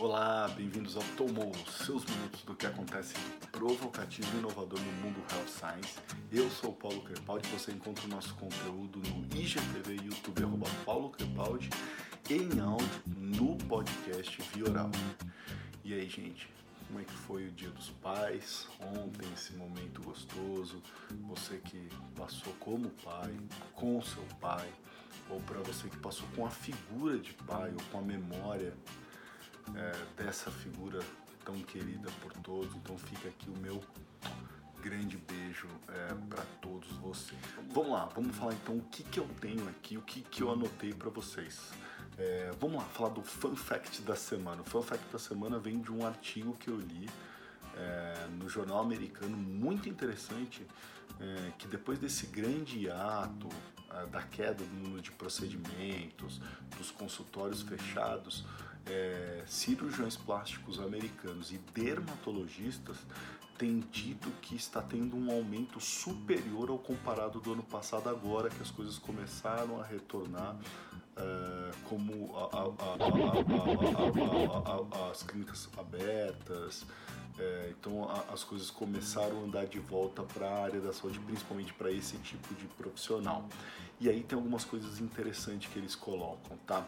Olá, bem-vindos ao Tomou, seus minutos do que acontece provocativo e inovador no mundo Health Science. Eu sou o Paulo Crepaldi, você encontra o nosso conteúdo no IGTV YouTube, arroba Paulo Crepaldi, em áudio no podcast Via Oral. E aí, gente, como é que foi o Dia dos Pais? Ontem, esse momento gostoso, você que passou como pai, com seu pai, ou para você que passou com a figura de pai ou com a memória é, dessa figura tão querida por todos. Então fica aqui o meu grande beijo é, para todos vocês. Vamos lá, vamos falar então o que, que eu tenho aqui, o que, que eu anotei para vocês. É, vamos lá, falar do Fun Fact da semana. O Fun Fact da semana vem de um artigo que eu li é, no jornal americano, muito interessante, é, que depois desse grande ato da queda do número de procedimentos, dos consultórios fechados, é, cirurgiões plásticos americanos e dermatologistas têm dito que está tendo um aumento superior ao comparado do ano passado, agora que as coisas começaram a retornar é, como a, a, a, as clínicas abertas, é, então as coisas começaram a andar de volta para a área da saúde, principalmente para esse tipo de profissional. E aí tem algumas coisas interessantes que eles colocam, tá?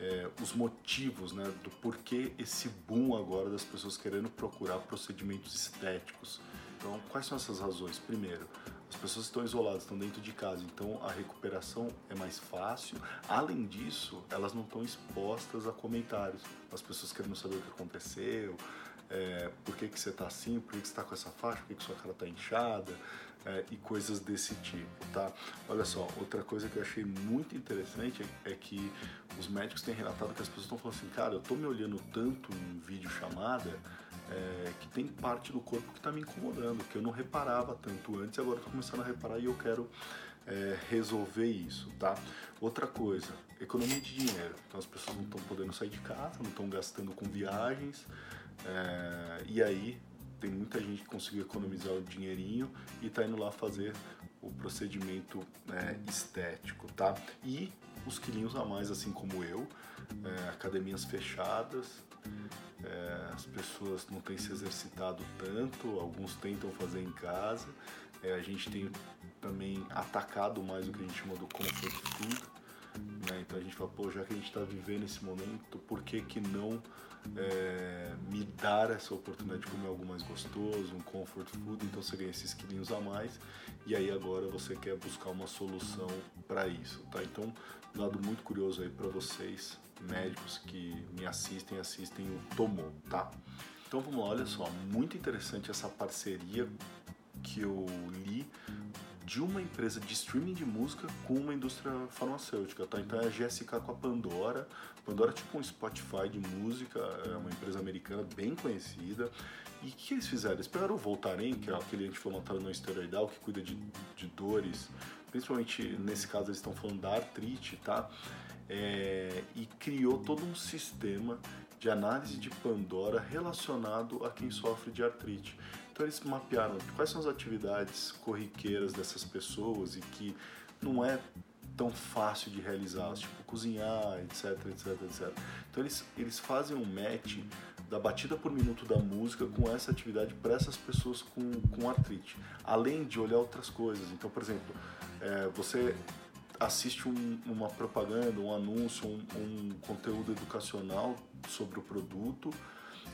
É, os motivos né, do porquê esse boom agora das pessoas querendo procurar procedimentos estéticos. Então, quais são essas razões? Primeiro, as pessoas estão isoladas, estão dentro de casa, então a recuperação é mais fácil. Além disso, elas não estão expostas a comentários. As pessoas querendo saber o que aconteceu, é, por que, que você está assim, por que, que você está com essa faixa, por que, que sua cara está inchada é, e coisas desse tipo, tá? Olha só, outra coisa que eu achei muito interessante é, é que os médicos têm relatado que as pessoas estão falando assim, cara, eu estou me olhando tanto em vídeo chamada é, que tem parte do corpo que está me incomodando, que eu não reparava tanto antes, agora estou começando a reparar e eu quero é, resolver isso, tá? Outra coisa, economia de dinheiro. Então as pessoas não estão podendo sair de casa, não estão gastando com viagens, é, e aí tem muita gente que conseguiu economizar o dinheirinho e está indo lá fazer o procedimento é, estético, tá? E os quilinhos a mais, assim como eu, é, academias fechadas, é, as pessoas não têm se exercitado tanto, alguns tentam fazer em casa, é, a gente tem também atacado mais o que a gente chama do comfort food, né? Então a gente fala, pô, já que a gente está vivendo esse momento, por que que não é, me dar essa oportunidade de comer algo mais gostoso, um comfort food? Então você ganha esses quilinhos a mais e aí agora você quer buscar uma solução para isso, tá? Então, lado muito curioso aí para vocês, médicos que me assistem, assistem o Tomou, tá? Então vamos lá, olha só, muito interessante essa parceria que eu de uma empresa de streaming de música com uma indústria farmacêutica, tá? Então é a GSK com a Pandora. Pandora é tipo um Spotify de música, é uma empresa americana bem conhecida. E o que eles fizeram? Eles pegaram o Voltaren, que é aquele anti-inflamatório não esteroidal que cuida de, de dores, principalmente nesse caso eles estão falando da artrite, tá? É, e criou todo um sistema de análise de Pandora relacionado a quem sofre de artrite. Então eles mapearam quais são as atividades corriqueiras dessas pessoas e que não é tão fácil de realizar, tipo cozinhar, etc, etc, etc. Então eles, eles fazem um match da batida por minuto da música com essa atividade para essas pessoas com, com artrite, além de olhar outras coisas. Então, por exemplo, é, você assiste um, uma propaganda, um anúncio, um, um conteúdo educacional sobre o produto,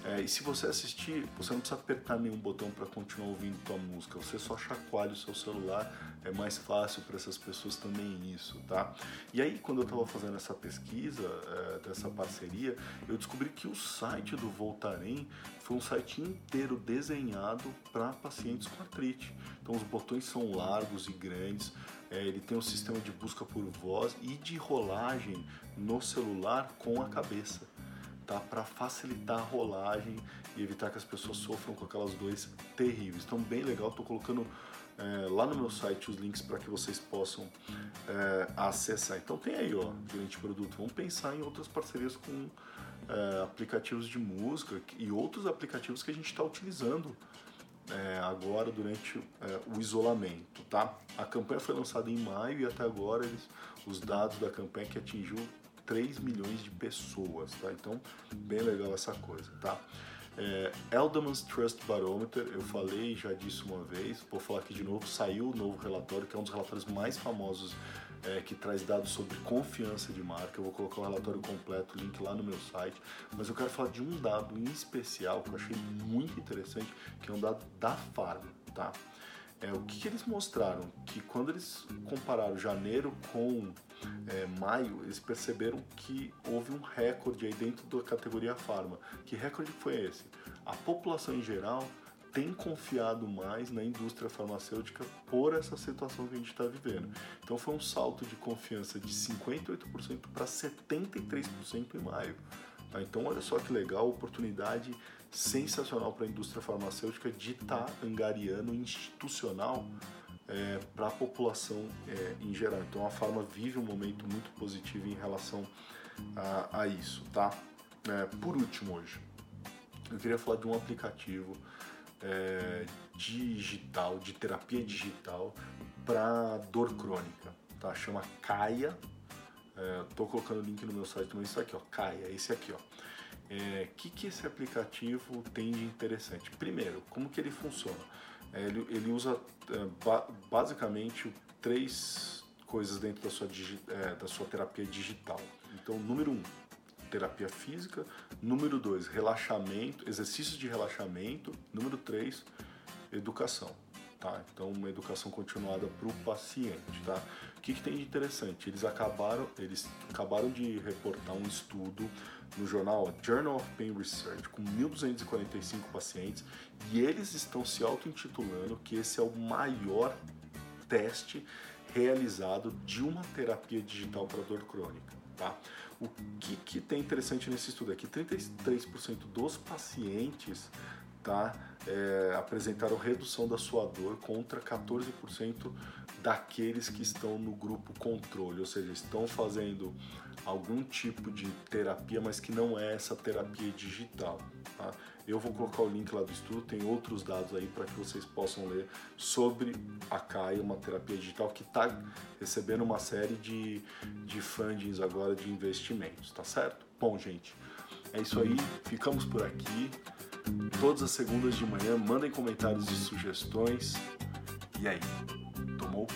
é, e se você assistir, você não precisa apertar nenhum botão para continuar ouvindo tua música, você só chacoalha o seu celular, é mais fácil para essas pessoas também isso, tá? E aí, quando eu estava fazendo essa pesquisa, é, dessa parceria, eu descobri que o site do Voltaren foi um site inteiro desenhado para pacientes com artrite. Então, os botões são largos e grandes, é, ele tem um sistema de busca por voz e de rolagem no celular com a cabeça tá? Para facilitar a rolagem e evitar que as pessoas sofram com aquelas dores terríveis. Então, bem legal, estou colocando é, lá no meu site os links para que vocês possam é, acessar. Então, tem aí, ó, gerente produto. Vamos pensar em outras parcerias com é, aplicativos de música e outros aplicativos que a gente está utilizando. Agora durante o isolamento, tá? A campanha foi lançada em maio e até agora eles, os dados da campanha que atingiu 3 milhões de pessoas, tá? Então, bem legal essa coisa, tá? É, Eldman's Trust Barometer, eu falei já disso uma vez, vou falar aqui de novo, saiu o novo relatório, que é um dos relatórios mais famosos é, que traz dados sobre confiança de marca. Eu vou colocar o relatório completo, link lá no meu site, mas eu quero falar de um dado em especial que eu achei muito interessante, que é um dado da Farm, tá? É, o que, que, eles mostraram? Que quando eles compararam janeiro com é, maio, eles perceberam que houve um recorde aí dentro da categoria farma. Que recorde foi esse? A população em geral tem confiado mais na indústria farmacêutica por essa situação que a gente está vivendo. Então foi um salto de confiança de 58% para 73% em maio. Tá? Então olha só que legal, oportunidade sensacional para a indústria farmacêutica de estar tá angariando institucional é, para a população é, em geral. Então a Farma vive um momento muito positivo em relação a, a isso, tá? É, por último hoje, eu queria falar de um aplicativo é, digital, de terapia digital para dor crônica, tá? Chama Caia. É, tô colocando o link no meu site também, isso aqui, ó, Caia, esse aqui, ó. O é, que, que esse aplicativo tem de interessante? Primeiro, como que ele funciona? É, ele, ele, usa é, ba basicamente três coisas dentro da sua, é, da sua terapia digital. Então, número um, terapia física. Número dois, relaxamento, exercícios de relaxamento. Número três, educação. Tá? Então, uma educação continuada para o paciente. Tá? O que, que, tem de interessante? Eles acabaram, eles acabaram de reportar um estudo no jornal Journal of Pain Research com 1.245 pacientes e eles estão se auto-intitulando que esse é o maior teste realizado de uma terapia digital para dor crônica. Tá? O que, que tem interessante nesse estudo é que 33% dos pacientes tá, é, apresentaram redução da sua dor contra 14% daqueles que estão no grupo controle, ou seja, estão fazendo algum tipo de terapia, mas que não é essa terapia digital. Tá? Eu vou colocar o link lá do estudo, tem outros dados aí para que vocês possam ler sobre a CAI, uma terapia digital que está recebendo uma série de, de fundings agora de investimentos, tá certo? Bom, gente, é isso aí, ficamos por aqui. Todas as segundas de manhã, mandem comentários e sugestões. E aí, tomou?